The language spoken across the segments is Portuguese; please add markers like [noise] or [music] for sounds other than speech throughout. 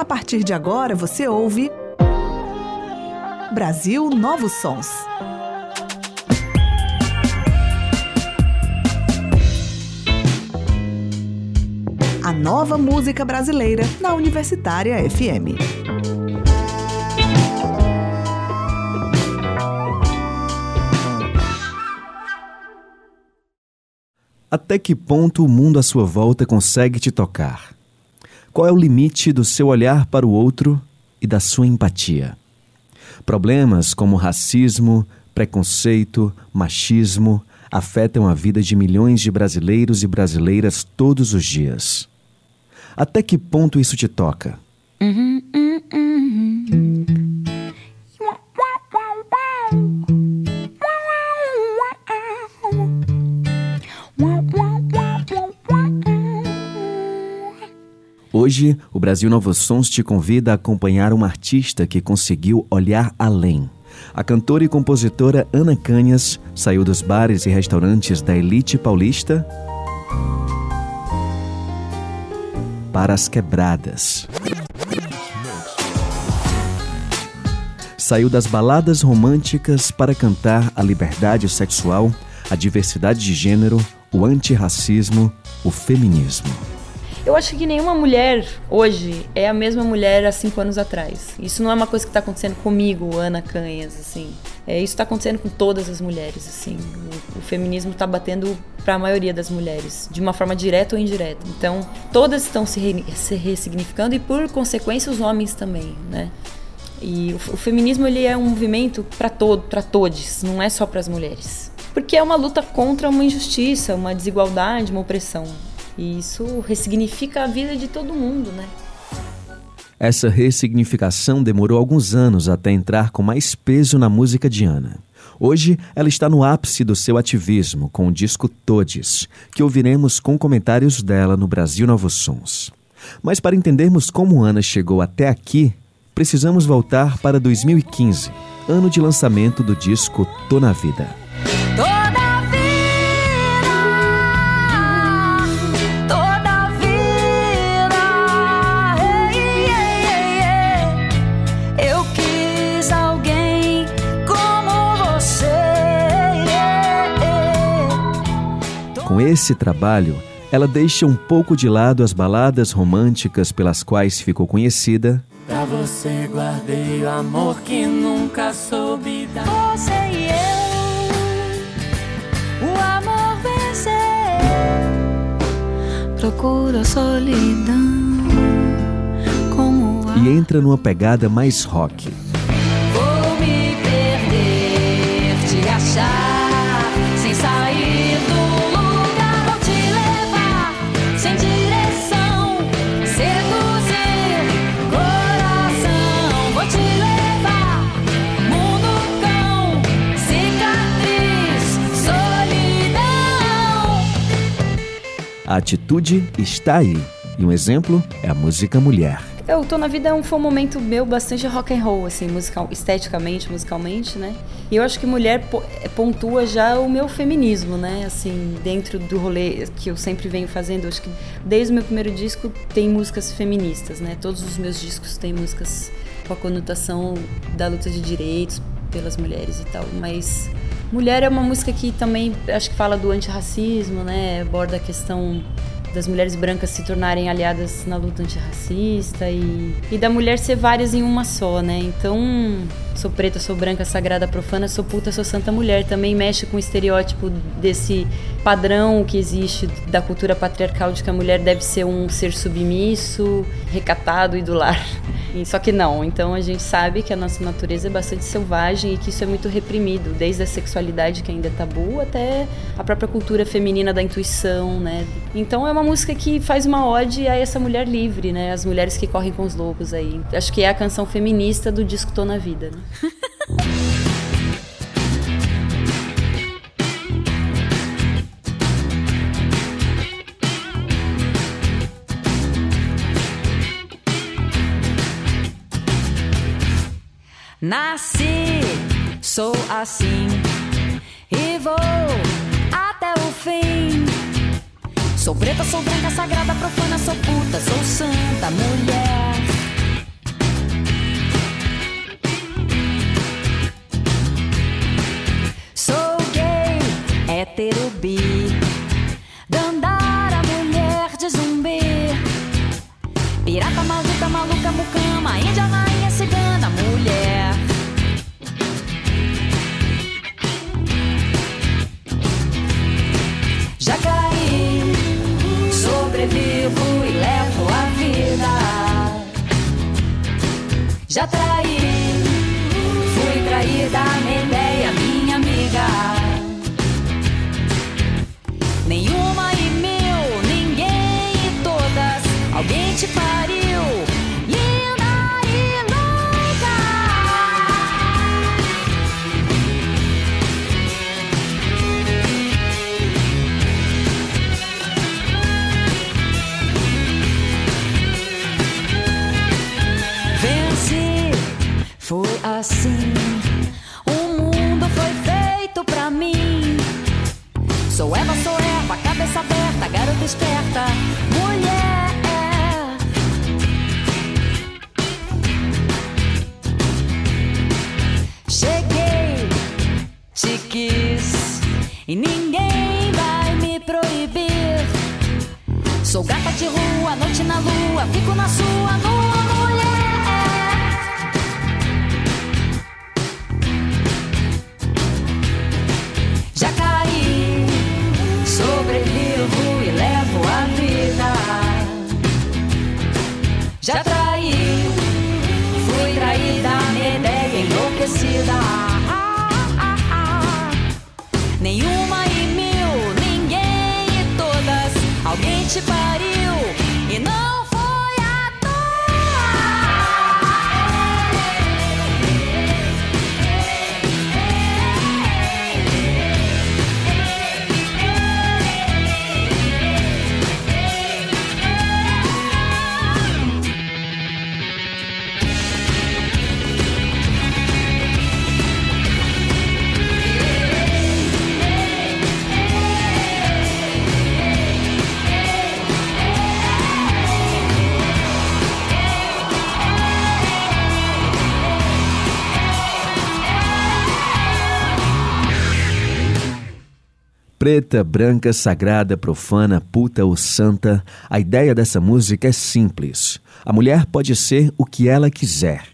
A partir de agora você ouve Brasil Novos Sons. A nova música brasileira na Universitária FM. Até que ponto o mundo à sua volta consegue te tocar? Qual é o limite do seu olhar para o outro e da sua empatia? Problemas como racismo, preconceito, machismo afetam a vida de milhões de brasileiros e brasileiras todos os dias. Até que ponto isso te toca? Uhum, uhum, uhum. Hoje, o Brasil Novos Sons te convida a acompanhar uma artista que conseguiu olhar além. A cantora e compositora Ana Canhas saiu dos bares e restaurantes da elite paulista para as quebradas. Saiu das baladas românticas para cantar a liberdade sexual, a diversidade de gênero, o antirracismo, o feminismo. Eu acho que nenhuma mulher hoje é a mesma mulher há cinco anos atrás. Isso não é uma coisa que está acontecendo comigo, Ana Canhas, assim. É, isso está acontecendo com todas as mulheres, assim. O, o feminismo está batendo para a maioria das mulheres, de uma forma direta ou indireta. Então, todas estão se, re, se ressignificando e, por consequência, os homens também, né? E o, o feminismo ele é um movimento para todo, para todos, não é só para as mulheres. Porque é uma luta contra uma injustiça, uma desigualdade, uma opressão. E isso ressignifica a vida de todo mundo, né? Essa ressignificação demorou alguns anos até entrar com mais peso na música de Ana. Hoje, ela está no ápice do seu ativismo com o disco Todes, que ouviremos com comentários dela no Brasil Novos Sons. Mas para entendermos como Ana chegou até aqui, precisamos voltar para 2015, ano de lançamento do disco Tô na Vida. Com esse trabalho, ela deixa um pouco de lado as baladas românticas pelas quais ficou conhecida. Pra você guardei o amor que nunca soube dar. Você e eu, o amor venceu. Procuro solidão como E entra numa pegada mais rock. A atitude está aí. E um exemplo é a música Mulher. Eu tô na vida foi um momento meu bastante rock and roll, assim, musical, esteticamente, musicalmente, né? E eu acho que mulher pontua já o meu feminismo, né? Assim, dentro do rolê que eu sempre venho fazendo. Acho que desde o meu primeiro disco tem músicas feministas, né? Todos os meus discos têm músicas com a conotação da luta de direitos pelas mulheres e tal. Mas Mulher é uma música que também acho que fala do antirracismo, né? Aborda a questão das mulheres brancas se tornarem aliadas na luta antirracista e, e da mulher ser várias em uma só, né? Então, sou preta, sou branca, sagrada, profana, sou puta, sou santa mulher. Também mexe com o estereótipo desse padrão que existe da cultura patriarcal de que a mulher deve ser um ser submisso, recatado e do lar. Só que não, então a gente sabe que a nossa natureza é bastante selvagem e que isso é muito reprimido, desde a sexualidade que ainda é tabu até a própria cultura feminina da intuição, né? Então é uma música que faz uma ode a essa mulher livre, né? As mulheres que correm com os lobos aí. Acho que é a canção feminista do disco Tô na Vida, né? Nasci, sou assim e vou até o fim. Sou preta, sou branca, sagrada, profana, sou puta, sou santa mulher. hétero bi. Dandara, mulher de zumbi. Pirata, maluca, maluca, mucama. Índia, rainha, cigana, mulher. Já caí, sobrevivo e levo a vida. Já traí, fui traída, Medeia, minha amiga. Nenhuma e mil, ninguém e todas, alguém te pariu. Linda e louca. Venci, foi assim. Esperta, mulher. Cheguei, te quis e ninguém vai me proibir. Sou gata de rua, noite na lua, fico na sua, nua Já traí, fui traída, ideia enlouquecida. Nenhuma e mil, ninguém e todas, alguém te pariu Preta, branca, sagrada, profana, puta ou santa, a ideia dessa música é simples. A mulher pode ser o que ela quiser.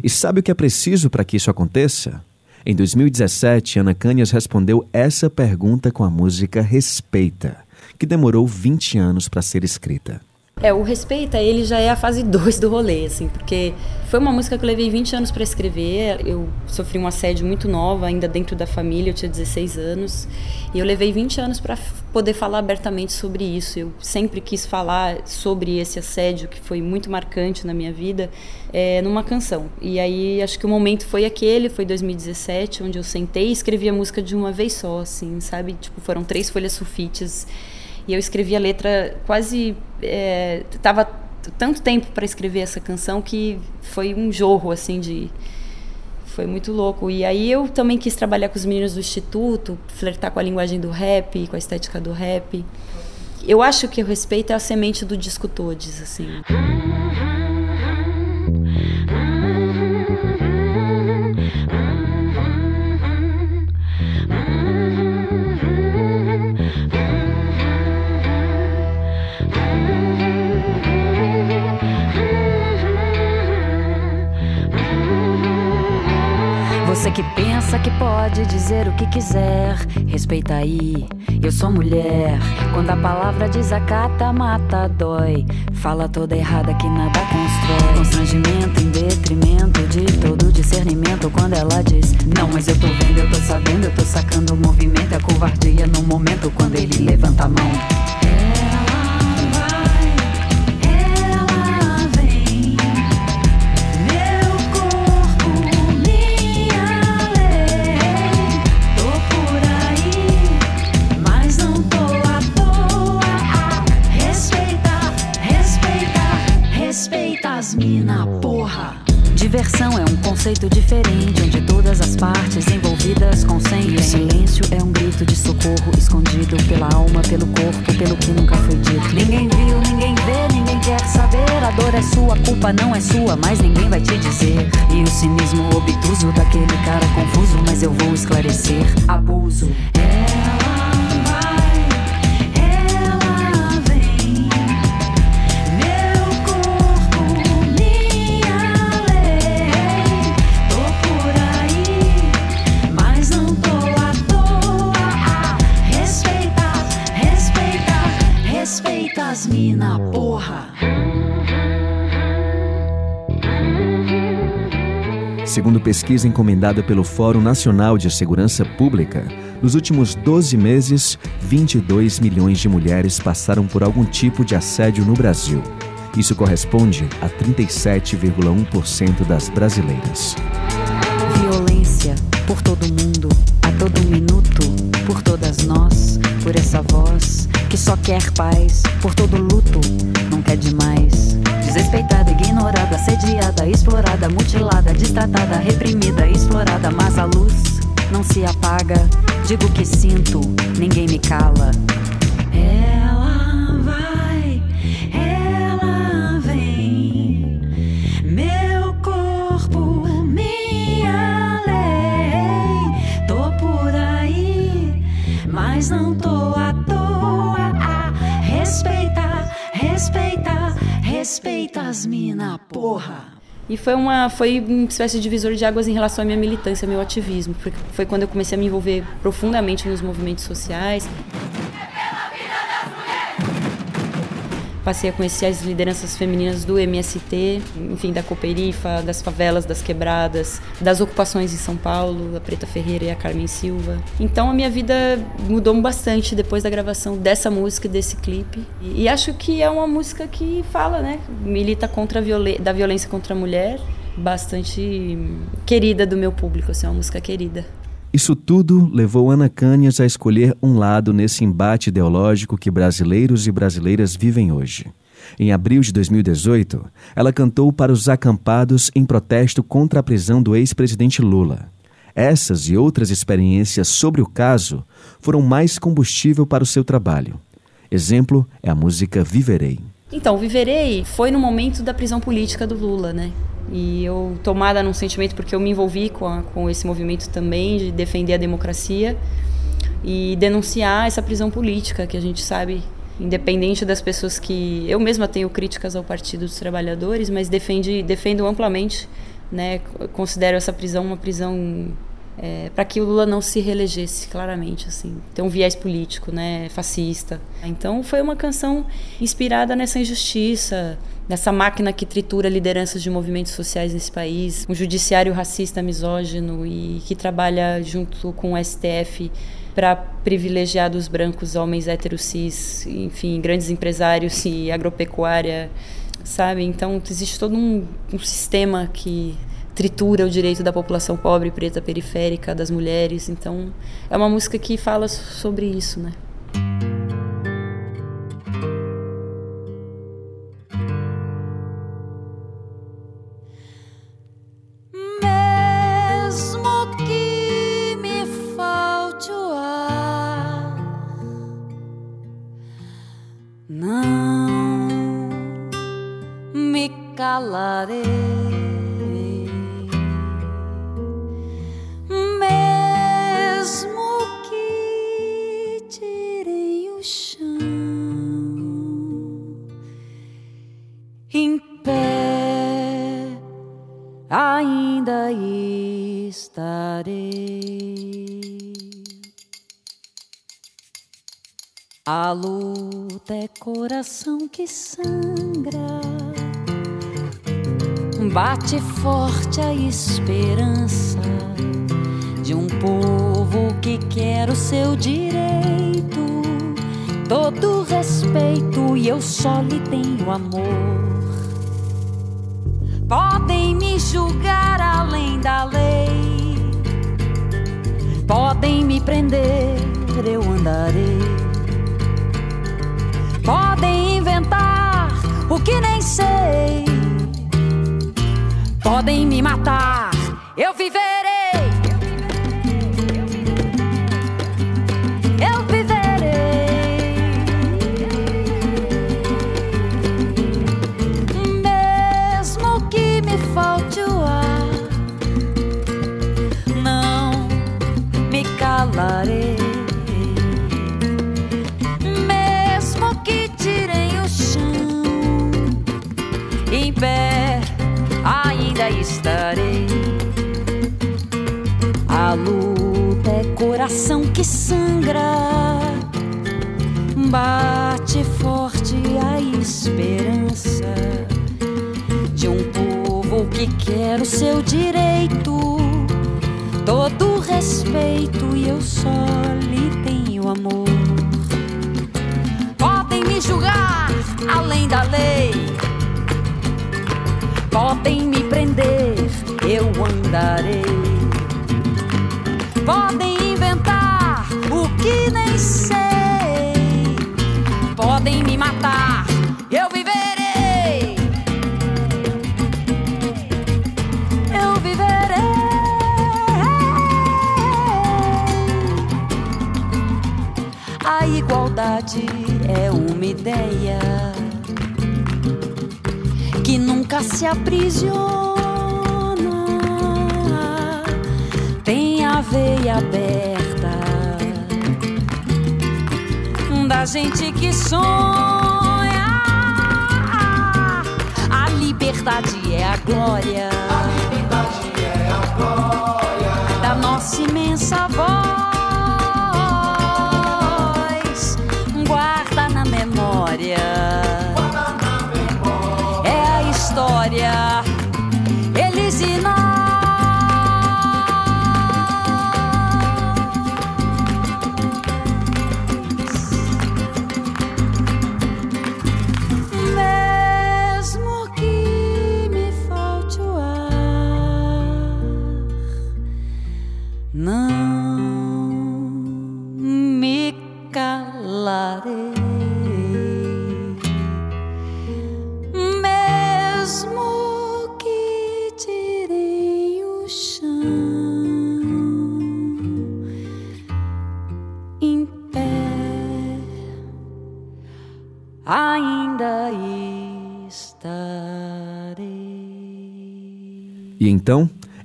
E sabe o que é preciso para que isso aconteça? Em 2017, Ana Canhas respondeu essa pergunta com a música Respeita, que demorou 20 anos para ser escrita. É, o Respeita, ele já é a fase 2 do rolê, assim, porque foi uma música que eu levei 20 anos para escrever. Eu sofri um assédio muito nova, ainda dentro da família, eu tinha 16 anos. E eu levei 20 anos para poder falar abertamente sobre isso. Eu sempre quis falar sobre esse assédio, que foi muito marcante na minha vida, é, numa canção. E aí, acho que o momento foi aquele, foi 2017, onde eu sentei e escrevi a música de uma vez só, assim, sabe? Tipo, foram três folhas sulfites. E eu escrevi a letra quase. É, tava tanto tempo para escrever essa canção que foi um jorro, assim, de. Foi muito louco. E aí eu também quis trabalhar com os meninos do Instituto, flertar com a linguagem do rap, com a estética do rap. Eu acho que o respeito é a semente do disco Todes, assim. Você que pensa que pode dizer o que quiser, respeita aí. Eu sou mulher. Quando a palavra desacata, mata, dói. Fala toda errada que nada constrói. Constrangimento em detrimento de todo discernimento. Quando ela diz, não, mas eu tô vendo, eu tô sabendo, eu tô sacando o movimento. É covardia no momento pesquisa encomendada pelo Fórum Nacional de Segurança Pública, nos últimos 12 meses, 22 milhões de mulheres passaram por algum tipo de assédio no Brasil. Isso corresponde a 37,1% das brasileiras. Violência por todo mundo, a todo minuto, por todas nós, por essa voz que só quer paz, por todo luto, não quer demais. Ignorada, assediada, explorada, mutilada, destratada, reprimida, explorada, mas a luz não se apaga. Digo que sinto, ninguém me cala. E foi uma foi uma espécie de divisor de águas em relação à minha militância, ao meu ativismo. Foi, foi quando eu comecei a me envolver profundamente nos movimentos sociais. Passei a conhecer as lideranças femininas do MST, enfim, da Cooperifa, das favelas, das quebradas, das ocupações em São Paulo, a Preta Ferreira e a Carmen Silva. Então a minha vida mudou bastante depois da gravação dessa música e desse clipe. E, e acho que é uma música que fala, né? Milita contra a da violência contra a mulher, bastante querida do meu público, assim, é uma música querida. Isso tudo levou Ana Canhas a escolher um lado nesse embate ideológico que brasileiros e brasileiras vivem hoje. Em abril de 2018, ela cantou para os acampados em protesto contra a prisão do ex-presidente Lula. Essas e outras experiências sobre o caso foram mais combustível para o seu trabalho. Exemplo é a música Viverei. Então, Viverei foi no momento da prisão política do Lula, né? E eu, tomada num sentimento, porque eu me envolvi com, a, com esse movimento também, de defender a democracia e denunciar essa prisão política, que a gente sabe, independente das pessoas que. Eu mesma tenho críticas ao Partido dos Trabalhadores, mas defende, defendo amplamente, né? Considero essa prisão uma prisão é, para que o Lula não se reelegesse, claramente, assim. Tem um viés político, né, fascista. Então foi uma canção inspirada nessa injustiça, nessa máquina que tritura lideranças de movimentos sociais nesse país, um judiciário racista, misógino e que trabalha junto com o STF para privilegiar dos brancos homens héteros cis, enfim, grandes empresários e agropecuária, sabe? Então existe todo um, um sistema que tritura o direito da população pobre, preta, periférica, das mulheres. Então, é uma música que fala sobre isso, né? Sangra, bate forte a esperança de um povo que quer o seu direito, todo respeito e eu só lhe tenho amor. Podem me julgar além da lei, podem me prender, eu andarei. O que nem sei, podem me matar, eu viverei.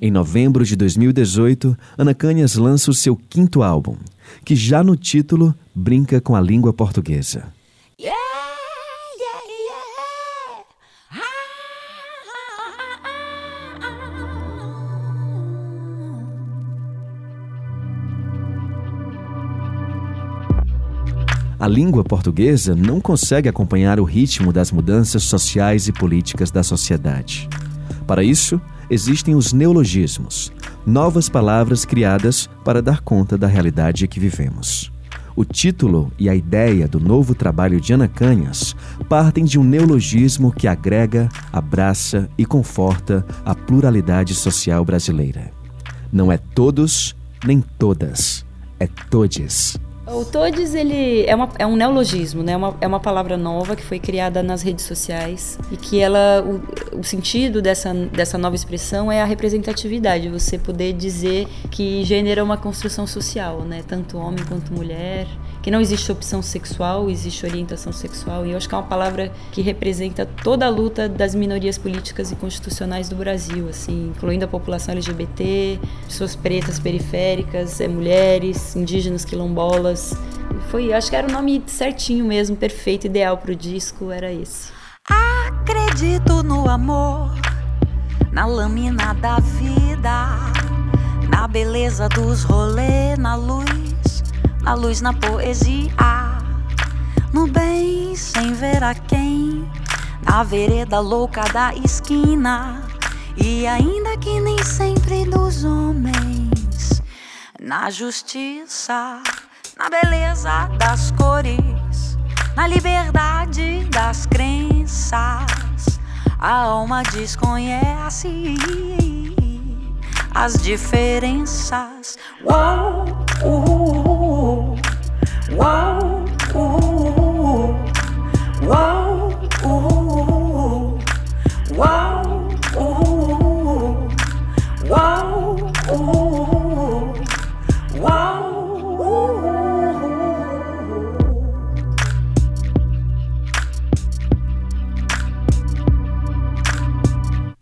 Em novembro de 2018, Ana Canhas lança o seu quinto álbum, que já no título brinca com a língua portuguesa. A língua portuguesa não consegue acompanhar o ritmo das mudanças sociais e políticas da sociedade. Para isso, existem os neologismos, novas palavras criadas para dar conta da realidade que vivemos. O título e a ideia do novo trabalho de Ana Canhas partem de um neologismo que agrega, abraça e conforta a pluralidade social brasileira. Não é todos nem todas, é todes. O todes, ele é, uma, é um neologismo, né? Uma, é uma palavra nova que foi criada nas redes sociais e que ela, o, o sentido dessa, dessa nova expressão é a representatividade, você poder dizer que gênero é uma construção social, né? Tanto homem quanto mulher, que não existe opção sexual, existe orientação sexual e eu acho que é uma palavra que representa toda a luta das minorias políticas e constitucionais do Brasil, assim, incluindo a população LGBT, pessoas pretas periféricas, é, mulheres, indígenas, quilombolas. Foi, acho que era o nome certinho mesmo, perfeito, ideal pro disco, era esse. Acredito no amor, na lâmina da vida, na beleza dos rolês, na luz, na luz na poesia, no bem sem ver a quem, na vereda louca da esquina, e ainda que nem sempre dos homens, na justiça na beleza das cores, na liberdade das crenças. A alma desconhece as diferenças. Uou,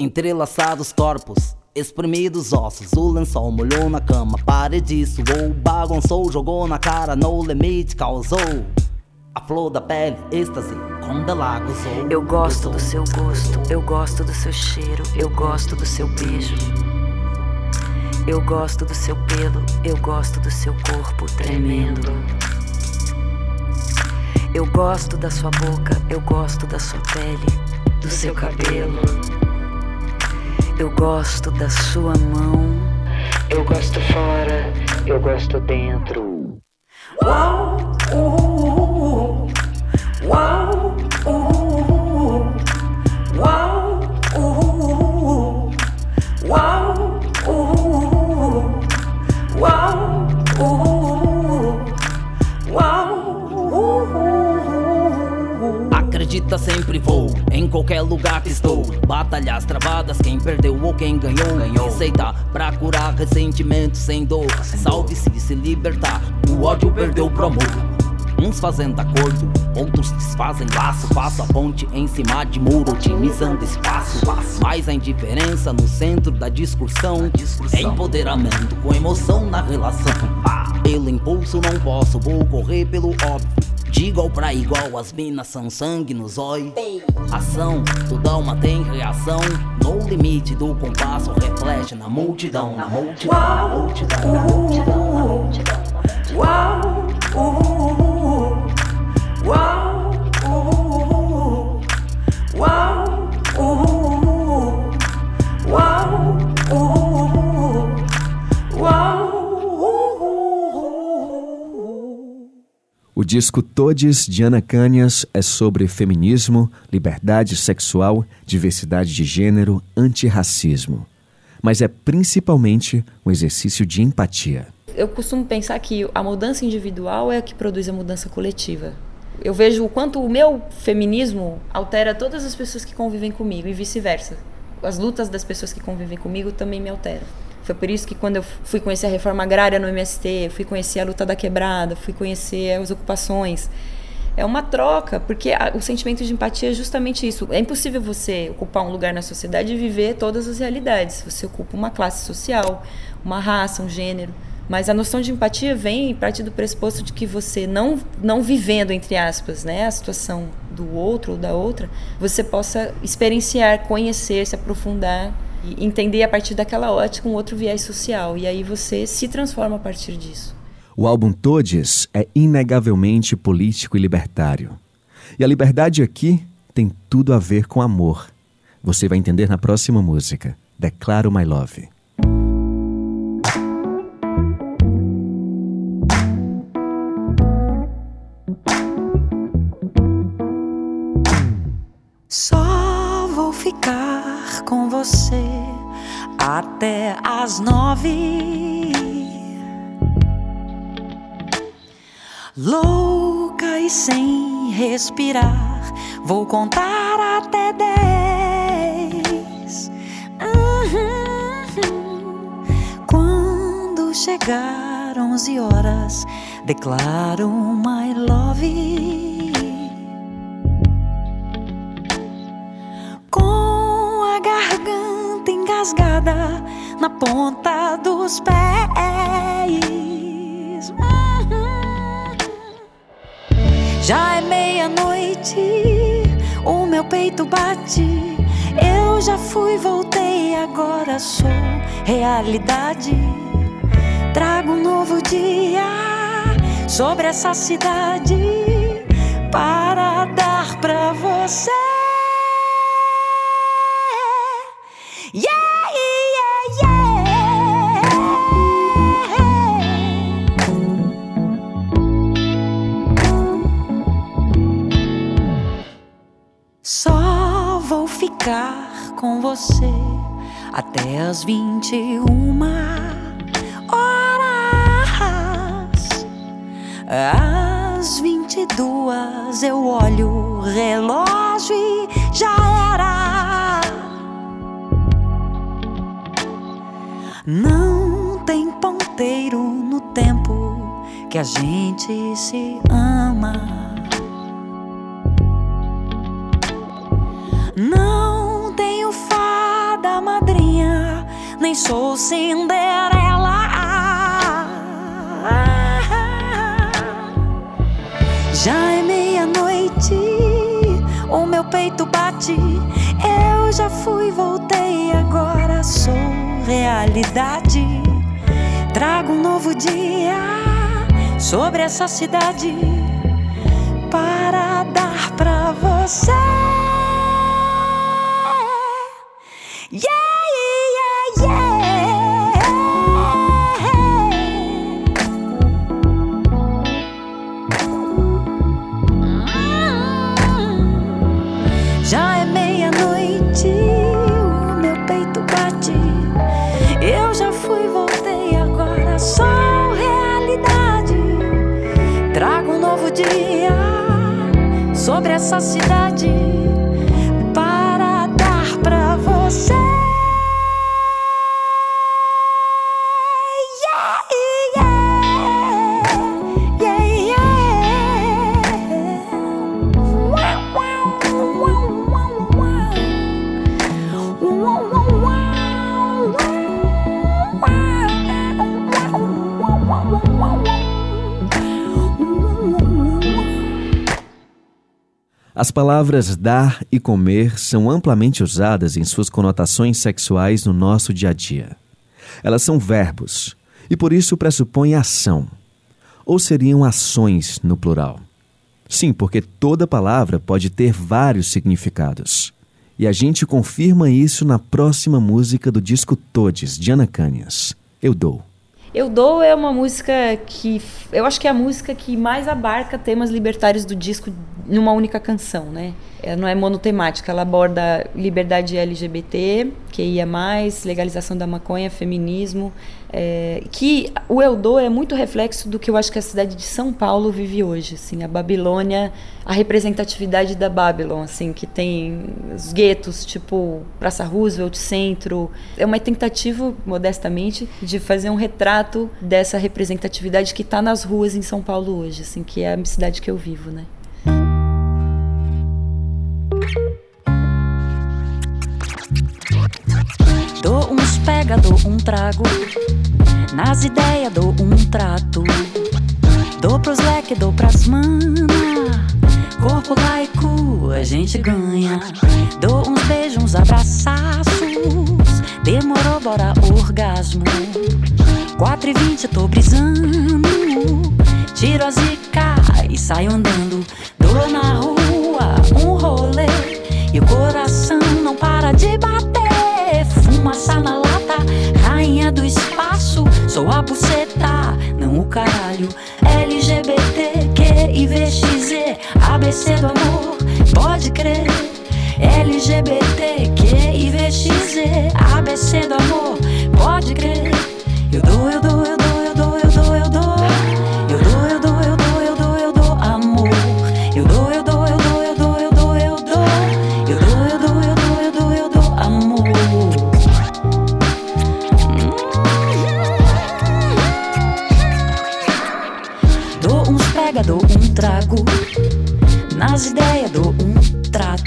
Entrelaçados corpos, espremidos ossos, o lençol molhou na cama, parede suou, bagunçou, jogou na cara, no limite causou. A flor da pele, êxtase, com ela gozou. Eu gosto do seu gosto, eu gosto do seu cheiro, eu gosto do seu beijo. Eu gosto do seu pelo, eu gosto do seu corpo tremendo. Eu gosto da sua boca, eu gosto da sua pele, do seu cabelo. Eu gosto da sua mão. Eu gosto fora, eu gosto dentro. Uau, uh, qualquer lugar que estou. Batalhas travadas, quem perdeu ou quem ganhou. ganhou. Receita pra curar ressentimentos sem dor. Salve-se se libertar, o ódio perdeu pro amor. Uns fazendo acordo, outros desfazem laço. Faço a ponte em cima de muro, otimizando espaço. Mas a indiferença no centro da discussão é empoderamento com emoção na relação. Pelo impulso não posso, vou correr pelo óbvio. De igual pra igual, as minas são sangue no zóio. Ação, toda uma tem reação. No limite do compasso, reflete na multidão, na multidão, na multidão, na multidão, na multidão. Uau, uh, disco Todes de Ana Canhas é sobre feminismo, liberdade sexual, diversidade de gênero, antirracismo. Mas é principalmente um exercício de empatia. Eu costumo pensar que a mudança individual é a que produz a mudança coletiva. Eu vejo o quanto o meu feminismo altera todas as pessoas que convivem comigo e vice-versa. As lutas das pessoas que convivem comigo também me alteram. Foi por isso que quando eu fui conhecer a reforma agrária no MST, fui conhecer a luta da quebrada, fui conhecer as ocupações. É uma troca, porque a, o sentimento de empatia é justamente isso. É impossível você ocupar um lugar na sociedade e viver todas as realidades. Você ocupa uma classe social, uma raça, um gênero. Mas a noção de empatia vem a partir do pressuposto de que você, não, não vivendo, entre aspas, né, a situação do outro ou da outra, você possa experienciar, conhecer, se aprofundar e entender a partir daquela ótica um outro viés social. E aí você se transforma a partir disso. O álbum Todes é inegavelmente político e libertário. E a liberdade aqui tem tudo a ver com amor. Você vai entender na próxima música, Declaro My Love. Só vou ficar com você até as nove. Louca e sem respirar, vou contar até dez. Uhum. Quando chegar onze horas, declaro my love. Engasgada na ponta dos pés. Uhum. Já é meia-noite, o meu peito bate. Eu já fui, voltei, agora sou realidade. Trago um novo dia sobre essa cidade para dar pra você. Yeah, yeah, yeah. Só vou ficar com você até as vinte e uma horas. Às vinte e duas eu olho o relógio e já era. Tem ponteiro no tempo que a gente se ama. Não tenho fada madrinha, nem sou Cinderela. Já é meia-noite, o meu peito bate. Eu já fui, voltei, agora sou realidade. Trago um novo dia sobre essa cidade para dar pra você. As palavras dar e comer são amplamente usadas em suas conotações sexuais no nosso dia a dia. Elas são verbos e por isso pressupõem ação. Ou seriam ações no plural. Sim, porque toda palavra pode ter vários significados. E a gente confirma isso na próxima música do disco Todes, de Ana Canhas. Eu dou. Eu Dou é uma música que eu acho que é a música que mais abarca temas libertários do disco numa única canção, né? Ela não é monotemática, ela aborda liberdade LGBT, que ia mais, legalização da maconha, feminismo, é, que o Eu Dou é muito reflexo do que eu acho que a cidade de São Paulo vive hoje, assim, a Babilônia, a representatividade da Babylon, assim, que tem os guetos, tipo Praça Roosevelt, Centro, é uma tentativa, modestamente, de fazer um retrato dessa representatividade que está nas ruas em São Paulo hoje, assim, que é a cidade que eu vivo, né? Pega, dou um trago. Nas ideias dou um trato. Dou pros leque, dou pras mana. Corpo laico, a gente ganha. Dou uns beijos, uns abraçaços. Demorou, bora orgasmo. 4 e 20 tô brisando. Tiro a zica e saio andando. Dou na rua um rolê. E o coração não para de bater. Sou a buceta, não o caralho. LGBT, Q, IVXZ, ABC do amor, pode crer. LGBT, Q, IVXZ, ABC do amor, Nas ideias dou um trato.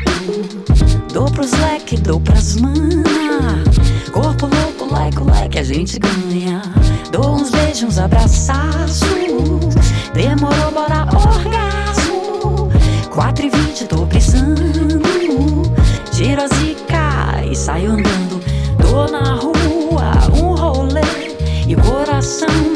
Dou pros leque, dou pras mana. Corpo louco, laico, like, a gente ganha. Dou uns beijos, uns abraçaços. Demorou, bora orgasmo. 4 e 20 tô precisando. Tiro a zica e saio andando. Tô na rua, um rolê. E o coração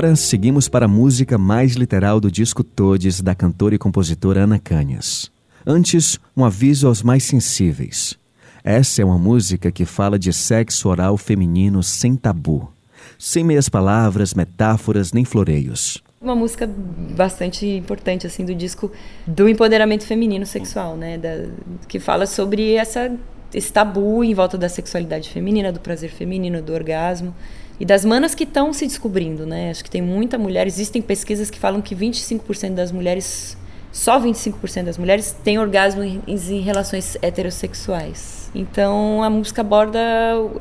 Agora seguimos para a música mais literal do disco Todes da cantora e compositora Ana Canhas. Antes, um aviso aos mais sensíveis. Essa é uma música que fala de sexo oral feminino sem tabu, sem meias palavras, metáforas nem floreios. Uma música bastante importante assim do disco do empoderamento feminino sexual, né, da, que fala sobre essa esse tabu em volta da sexualidade feminina, do prazer feminino, do orgasmo e das manas que estão se descobrindo, né? Acho que tem muita mulher, existem pesquisas que falam que 25% das mulheres só 25% das mulheres têm orgasmo em, em relações heterossexuais. Então a música aborda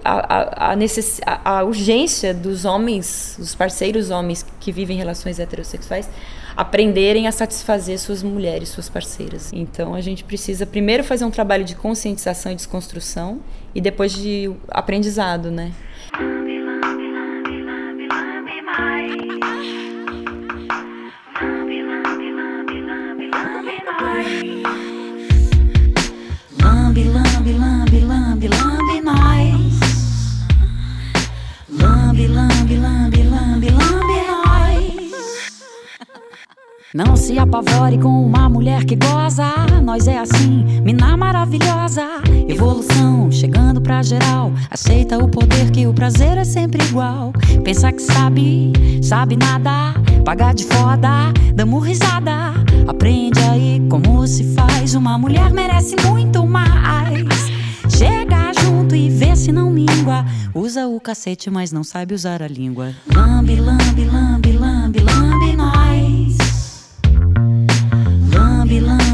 a, a, a, necess, a, a urgência dos homens, dos parceiros homens que vivem relações heterossexuais, aprenderem a satisfazer suas mulheres, suas parceiras. Então a gente precisa primeiro fazer um trabalho de conscientização e desconstrução e depois de aprendizado, né? Lambe, Não se apavore com uma mulher que goza. Nós é assim, mina maravilhosa. Evolução chegando pra geral. Aceita o poder que o prazer é sempre igual. Pensa que sabe, sabe nada. Paga de foda, damos risada. Aprende aí como se faz. Uma mulher merece muito mais. Chega junto e vê se não mingua. Usa o cacete, mas não sabe usar a língua. Lambe, lambe, lambe, lambe, lambe nós. Lambe,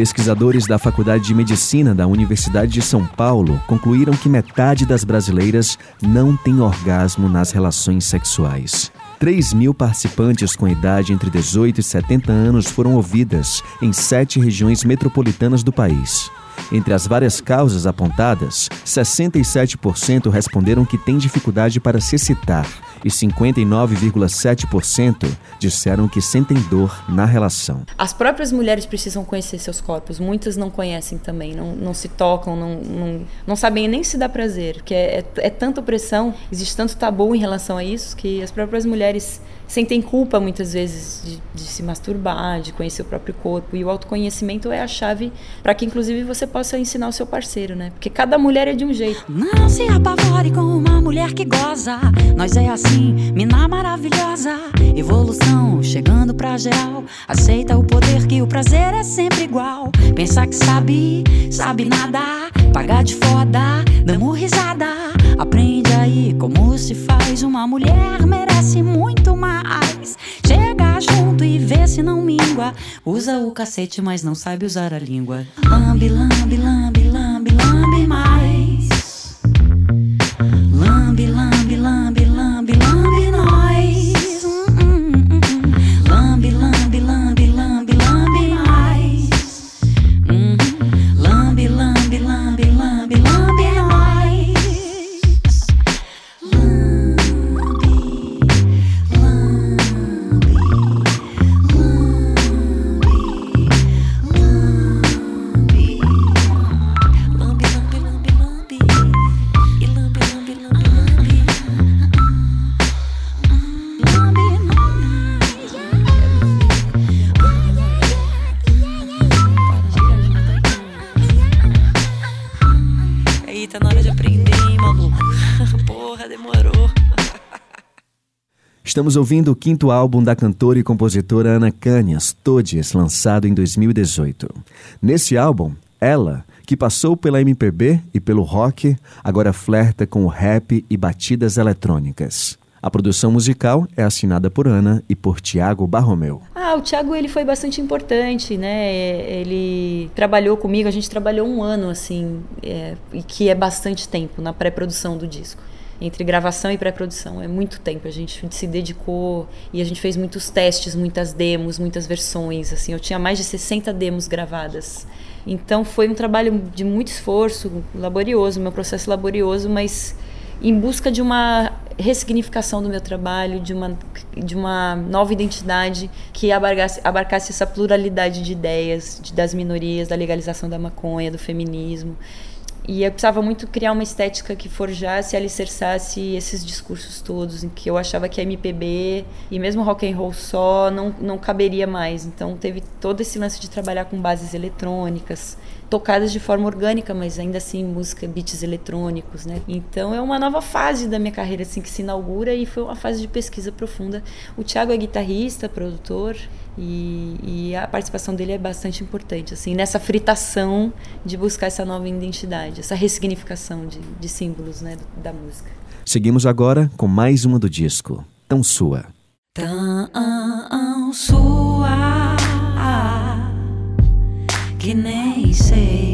Pesquisadores da Faculdade de Medicina da Universidade de São Paulo concluíram que metade das brasileiras não tem orgasmo nas relações sexuais. 3 mil participantes com idade entre 18 e 70 anos foram ouvidas em sete regiões metropolitanas do país. Entre as várias causas apontadas, 67% responderam que têm dificuldade para se excitar e 59,7% disseram que sentem dor na relação. As próprias mulheres precisam conhecer seus corpos, muitas não conhecem também, não, não se tocam, não, não, não sabem nem se dá prazer, porque é, é, é tanta opressão, existe tanto tabu em relação a isso, que as próprias mulheres sentem culpa muitas vezes de, de se masturbar, de conhecer o próprio corpo, e o autoconhecimento é a chave para que inclusive você possa ensinar o seu parceiro, né? Porque cada mulher é de um jeito. Não se apavore com uma mulher que goza. Nós é assim, mina maravilhosa. Evolução chegando pra geral. Aceita o poder que o prazer é sempre igual. Pensa que sabe, sabe nada. Paga de foda, damos risada. Aprende aí como se faz. Uma mulher merece muito mais. Chega junto e vê se não mingua. Usa o cacete, mas não sabe usar a língua. Lambe, lambe, lambe, lambe, lambe mais. Estamos ouvindo o quinto álbum da cantora e compositora Ana Canhas, Todes, lançado em 2018. Nesse álbum, ela, que passou pela MPB e pelo rock, agora flerta com o rap e batidas eletrônicas. A produção musical é assinada por Ana e por Tiago Barromeu. Ah, o Thiago ele foi bastante importante, né? Ele trabalhou comigo, a gente trabalhou um ano assim, é, que é bastante tempo na pré-produção do disco. Entre gravação e pré-produção, é muito tempo. A gente se dedicou e a gente fez muitos testes, muitas demos, muitas versões. Assim, eu tinha mais de 60 demos gravadas. Então foi um trabalho de muito esforço, laborioso, meu processo laborioso, mas em busca de uma ressignificação do meu trabalho, de uma, de uma nova identidade que abarcasse, abarcasse essa pluralidade de ideias de, das minorias, da legalização da maconha, do feminismo. E eu precisava muito criar uma estética que forjasse e alicerçasse esses discursos todos, em que eu achava que a MPB e mesmo rock and roll só não, não caberia mais. Então teve todo esse lance de trabalhar com bases eletrônicas, tocadas de forma orgânica, mas ainda assim música, beats eletrônicos, né? Então é uma nova fase da minha carreira assim que se inaugura e foi uma fase de pesquisa profunda. O Thiago é guitarrista, produtor e, e a participação dele é bastante importante assim nessa fritação de buscar essa nova identidade, essa ressignificação de, de símbolos, né, da música. Seguimos agora com mais uma do disco, Tão Sua. Tão sua que nem sei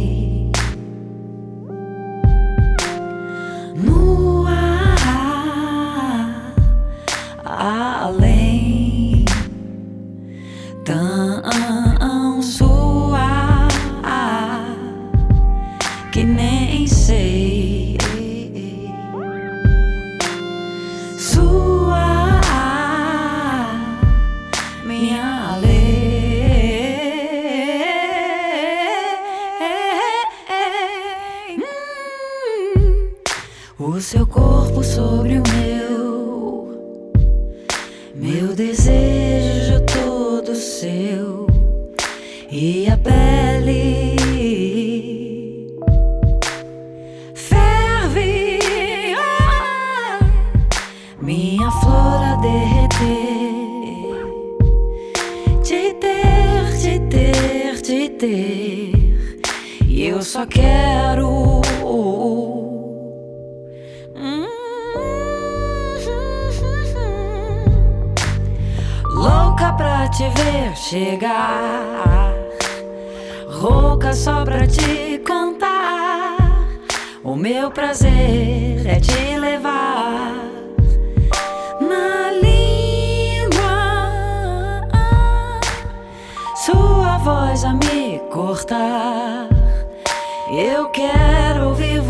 só quero Louca pra te ver chegar, rouca só pra te contar. O meu prazer é te levar na língua, sua voz a me cortar. Eu quero ouvir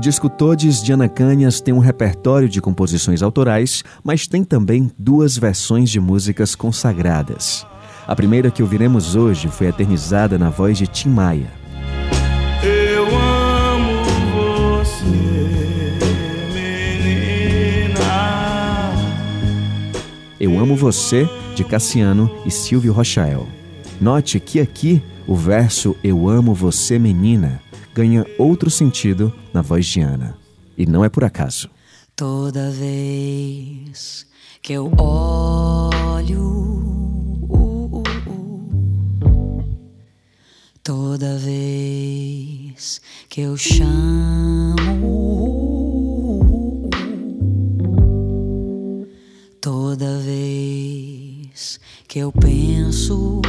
O disco Todes de Ana Canhas tem um repertório de composições autorais, mas tem também duas versões de músicas consagradas. A primeira que ouviremos hoje foi eternizada na voz de Tim Maia. Eu amo você, menina. Eu Amo Você, de Cassiano e Silvio Rochael. Note que aqui o verso Eu amo você, menina, ganha outro sentido na voz de Ana. E não é por acaso. Toda vez que eu olho, uh, uh, uh, toda vez que eu chamo, toda vez que eu penso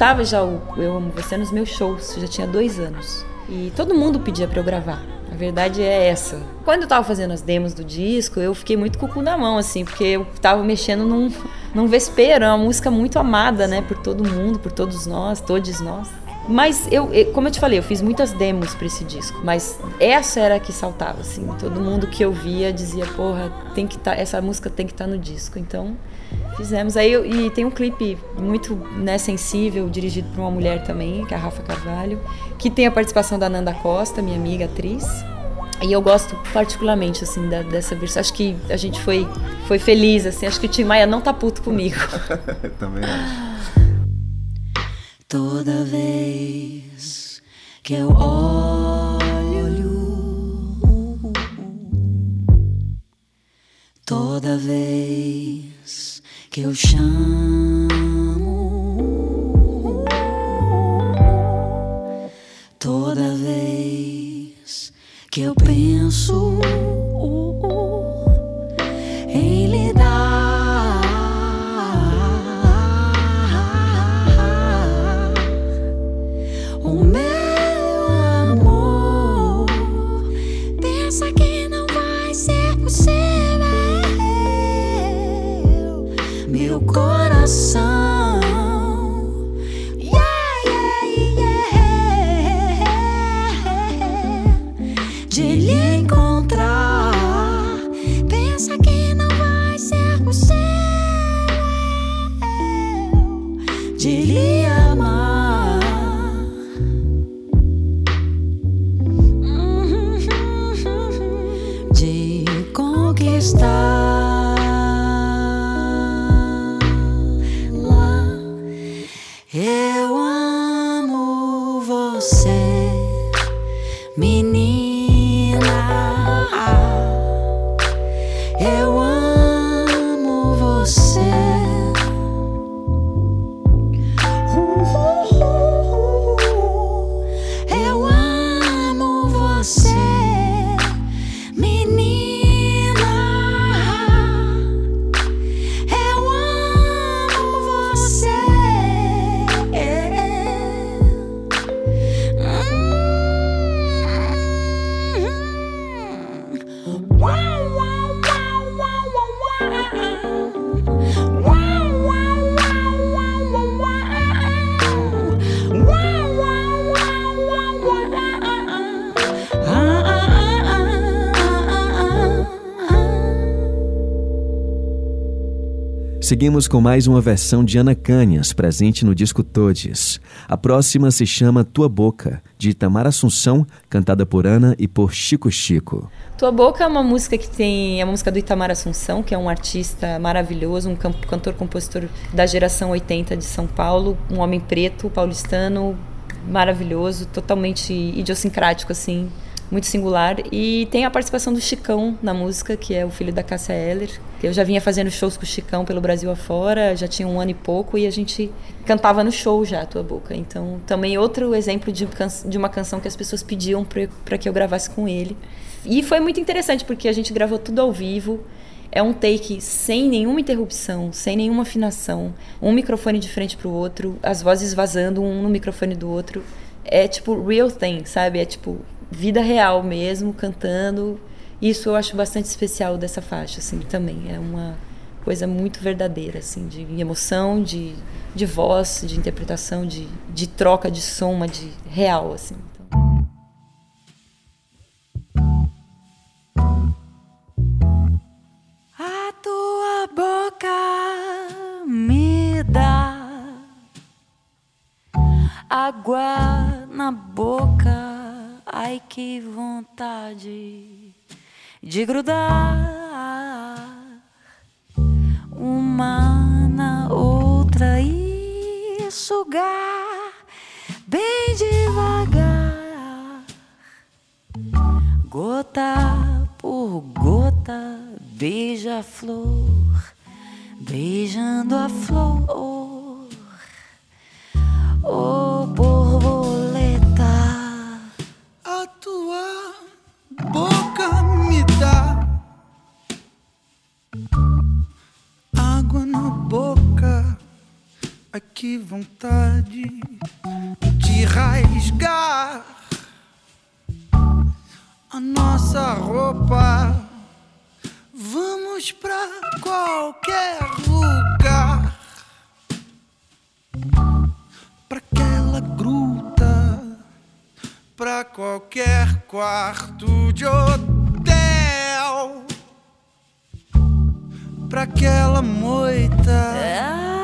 cantava já o Eu Amo Você nos meus shows, já tinha dois anos. E todo mundo pedia pra eu gravar. A verdade é essa. Quando eu tava fazendo as demos do disco, eu fiquei muito com o cu na mão, assim, porque eu tava mexendo num, num vespeiro, é uma música muito amada, né, por todo mundo, por todos nós, todos nós. Mas eu, como eu te falei, eu fiz muitas demos pra esse disco, mas essa era a que saltava, assim. Todo mundo que eu via dizia, porra, tem que tá, essa música tem que estar no disco. Então, fizemos. Aí e tem um clipe muito né, sensível, dirigido por uma mulher também, que é a Rafa Carvalho, que tem a participação da Nanda Costa, minha amiga atriz. E eu gosto particularmente assim da- dessa versão. Acho que a gente foi foi feliz assim. Acho que o Tim Maia não tá puto comigo. [laughs] Também acho. Toda vez que eu olho, toda vez que eu chamo, toda vez que eu penso Seguimos com mais uma versão de Ana Canhas, presente no disco Todes. A próxima se chama Tua Boca, de Itamar Assunção, cantada por Ana e por Chico Chico. Tua Boca é uma música que tem. É uma música do Itamar Assunção, que é um artista maravilhoso, um cantor-compositor da geração 80 de São Paulo, um homem preto, paulistano, maravilhoso, totalmente idiosincrático, assim, muito singular. E tem a participação do Chicão na música, que é o filho da Cássia Eller. Eu já vinha fazendo shows com o Chicão pelo Brasil afora, já tinha um ano e pouco, e a gente cantava no show já, Tua Boca. Então, também outro exemplo de, de uma canção que as pessoas pediam para que eu gravasse com ele. E foi muito interessante, porque a gente gravou tudo ao vivo. É um take sem nenhuma interrupção, sem nenhuma afinação, um microfone de frente para o outro, as vozes vazando um no microfone do outro. É tipo real thing, sabe? É tipo vida real mesmo, cantando. Isso eu acho bastante especial dessa faixa, assim, também. É uma coisa muito verdadeira, assim, de emoção, de, de voz, de interpretação, de, de troca de som, de real, assim. boca me dá água na boca, ai que vontade de grudar uma na outra e sugar bem devagar, gota por gota, beija-flor beijando a flor, oh que vontade de rasgar a nossa roupa. Vamos pra qualquer lugar, pra aquela gruta, pra qualquer quarto de hotel, pra aquela moita. A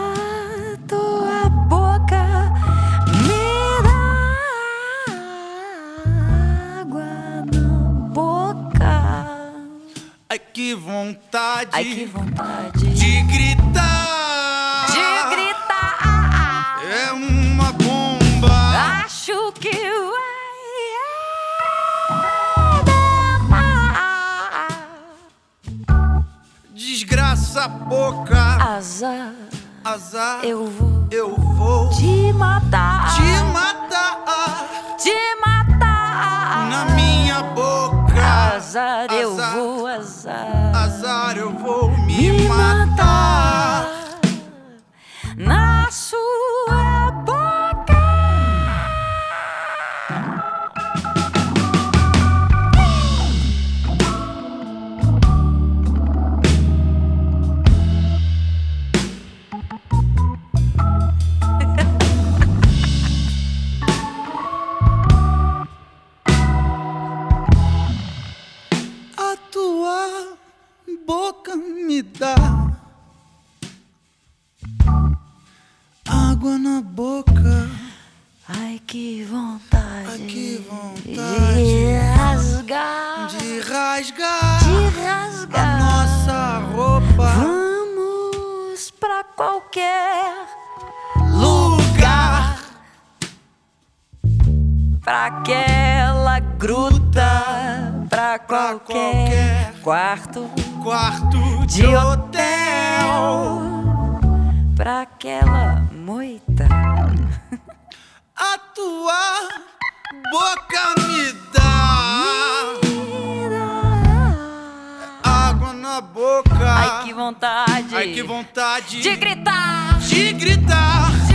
que vontade, Ai que vontade de gritar, de gritar. É uma bomba. Acho que vai Desgraça pouca, azar. azar. Eu vou, eu vou te matar, te matar, te matar na minha boca. Azar, eu azar, vou, quarto quarto de, de hotel. pra aquela moita. A tua boca me dá água na boca. Ai que vontade, Ai, que vontade de gritar. de gritar.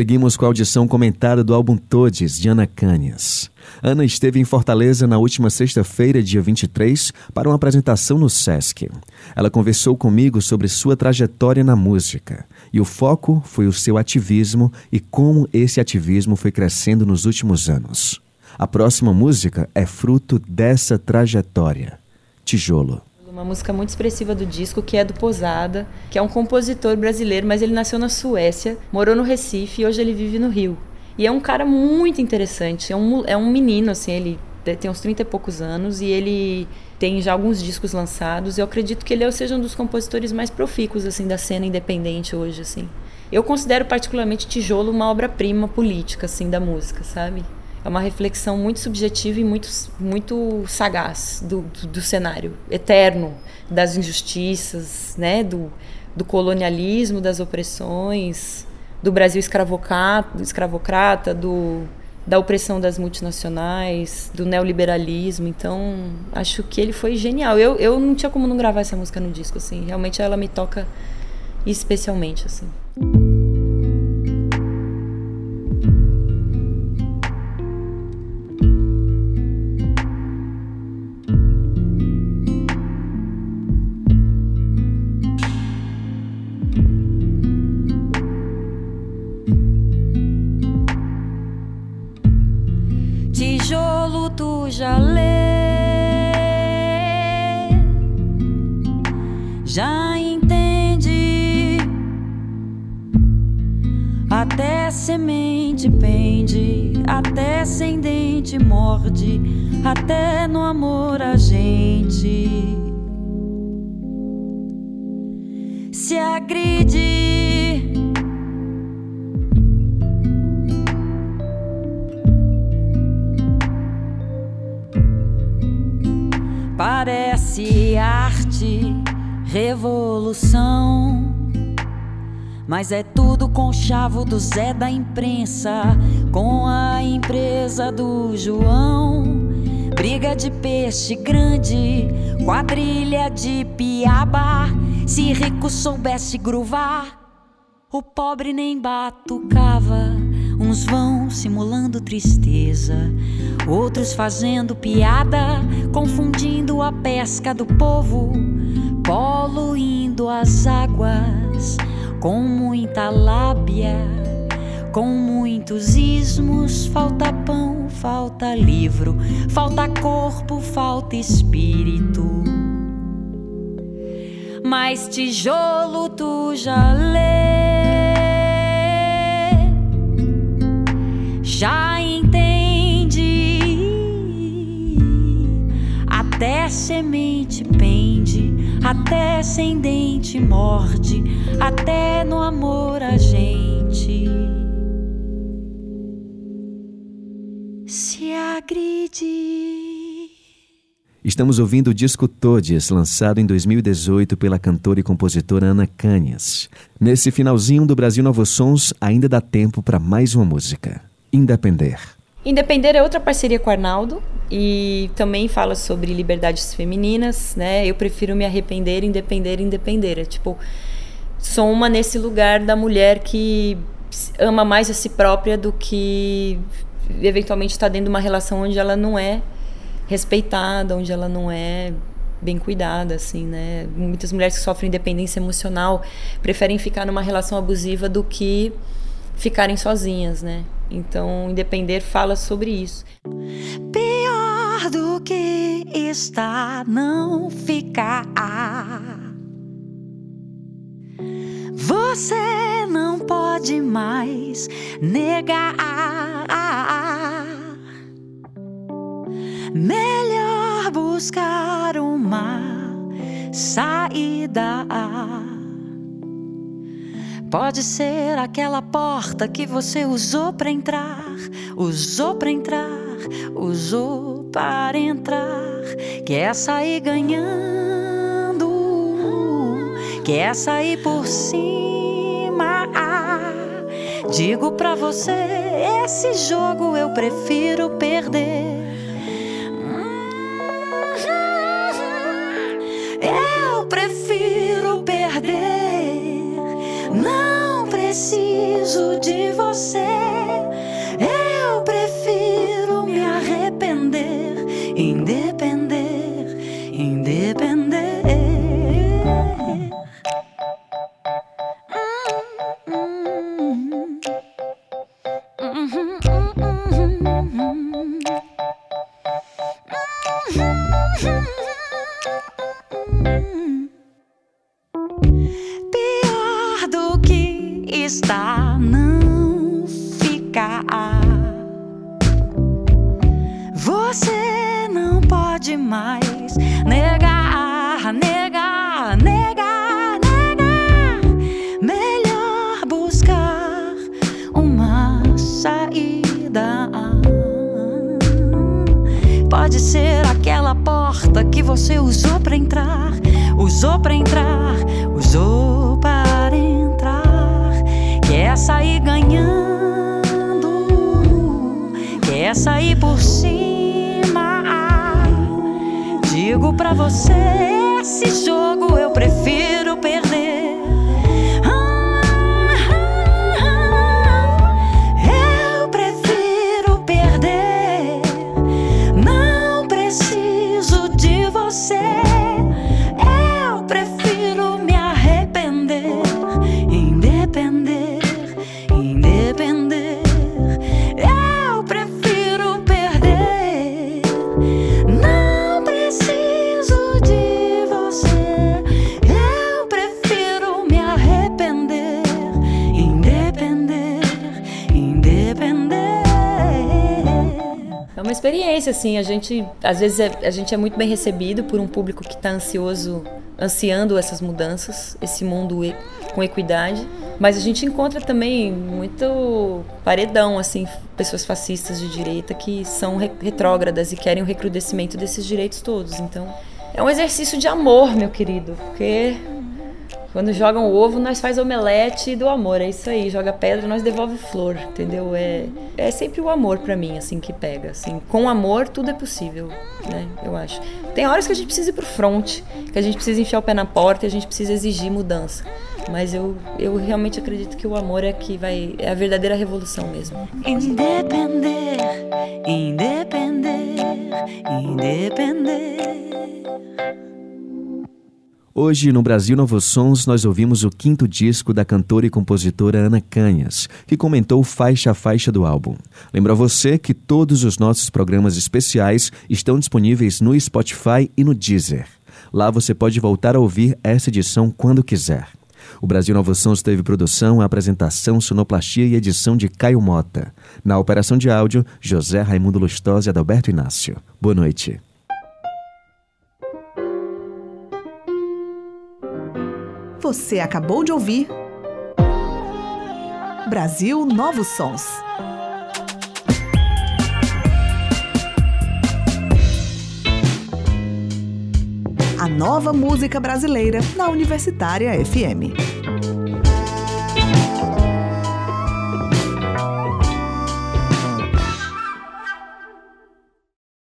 Seguimos com a audição comentada do álbum Todes, de Ana Canhas. Ana esteve em Fortaleza na última sexta-feira, dia 23, para uma apresentação no Sesc. Ela conversou comigo sobre sua trajetória na música. E o foco foi o seu ativismo e como esse ativismo foi crescendo nos últimos anos. A próxima música é fruto dessa trajetória. Tijolo. Uma música muito expressiva do disco, que é do Posada, que é um compositor brasileiro, mas ele nasceu na Suécia, morou no Recife e hoje ele vive no Rio. E é um cara muito interessante, é um, é um menino, assim, ele te- tem uns 30 e poucos anos e ele tem já alguns discos lançados. Eu acredito que ele é- seja um dos compositores mais profícuos, assim, da cena independente hoje, assim. Eu considero particularmente Tijolo uma obra-prima política, assim, da música, sabe? É uma reflexão muito subjetiva e muito, muito sagaz do, do, do cenário eterno das injustiças, né? do, do colonialismo, das opressões, do Brasil escravocrata, escravocrata do, da opressão das multinacionais, do neoliberalismo. Então, acho que ele foi genial. Eu, eu não tinha como não gravar essa música no disco, assim. Realmente ela me toca especialmente, assim. Mas é tudo com chavo do Zé da imprensa, com a empresa do João. Briga de peixe grande, quadrilha de piaba. Se rico soubesse gruvar, o pobre nem batucava. Uns vão simulando tristeza, outros fazendo piada, confundindo a pesca do povo, poluindo as águas com muita lábia, com muitos ismos. Falta pão, falta livro, falta corpo, falta espírito. Mas tijolo tu já lê. já entende. Até semente até sem dente morde, até no amor a gente se agride. Estamos ouvindo o disco Todes, lançado em 2018 pela cantora e compositora Ana Canhas. Nesse finalzinho do Brasil Novos Sons, ainda dá tempo para mais uma música. Independer. Independer é outra parceria com o Arnaldo e também fala sobre liberdades femininas, né? Eu prefiro me arrepender, independer, independer. É tipo, sou uma nesse lugar da mulher que ama mais a si própria do que eventualmente está dentro de uma relação onde ela não é respeitada, onde ela não é bem cuidada, assim, né? Muitas mulheres que sofrem dependência emocional preferem ficar numa relação abusiva do que ficarem sozinhas, né? Então, Independer fala sobre isso. Pior do que está não ficar. Você não pode mais negar. Melhor buscar uma saída. Pode ser aquela porta que você usou para entrar, usou para entrar, usou para entrar. Quer sair ganhando, quer sair por cima. Digo pra você, esse jogo eu prefiro perder. Preciso de você. Experiência, assim. A gente, às vezes, é- a gente é muito bem recebido por um público que está ansioso, ansiando essas mudanças, esse mundo com equidade. Mas a gente encontra também muito paredão, assim, pessoas fascistas de direita que são re- retrógradas e querem o recrudescimento desses direitos todos. Então, é um exercício de amor, meu querido, porque quando jogam ovo, nós faz omelete do amor. É isso aí. Joga pedra, nós devolve flor, entendeu? É, é sempre o amor pra mim, assim, que pega. Assim, com amor, tudo é possível, né? Eu acho. Tem horas que a gente precisa ir pro front, que a gente precisa enfiar o pé na porta e a gente precisa exigir mudança. Mas eu, eu realmente acredito que o amor é que vai. É a verdadeira revolução mesmo. Independer, independer, independer. Hoje, no Brasil Novos Sons, nós ouvimos o quinto disco da cantora e compositora Ana Canhas, que comentou faixa a faixa do álbum. Lembro a você que todos os nossos programas especiais estão disponíveis no Spotify e no Deezer. Lá você pode voltar a ouvir essa edição quando quiser. O Brasil Novos Sons teve produção, apresentação, sonoplastia e edição de Caio Mota. Na operação de áudio, José Raimundo Lustosa e Adalberto Inácio. Boa noite. Você acabou de ouvir Brasil Novos Sons. A nova música brasileira na Universitária FM.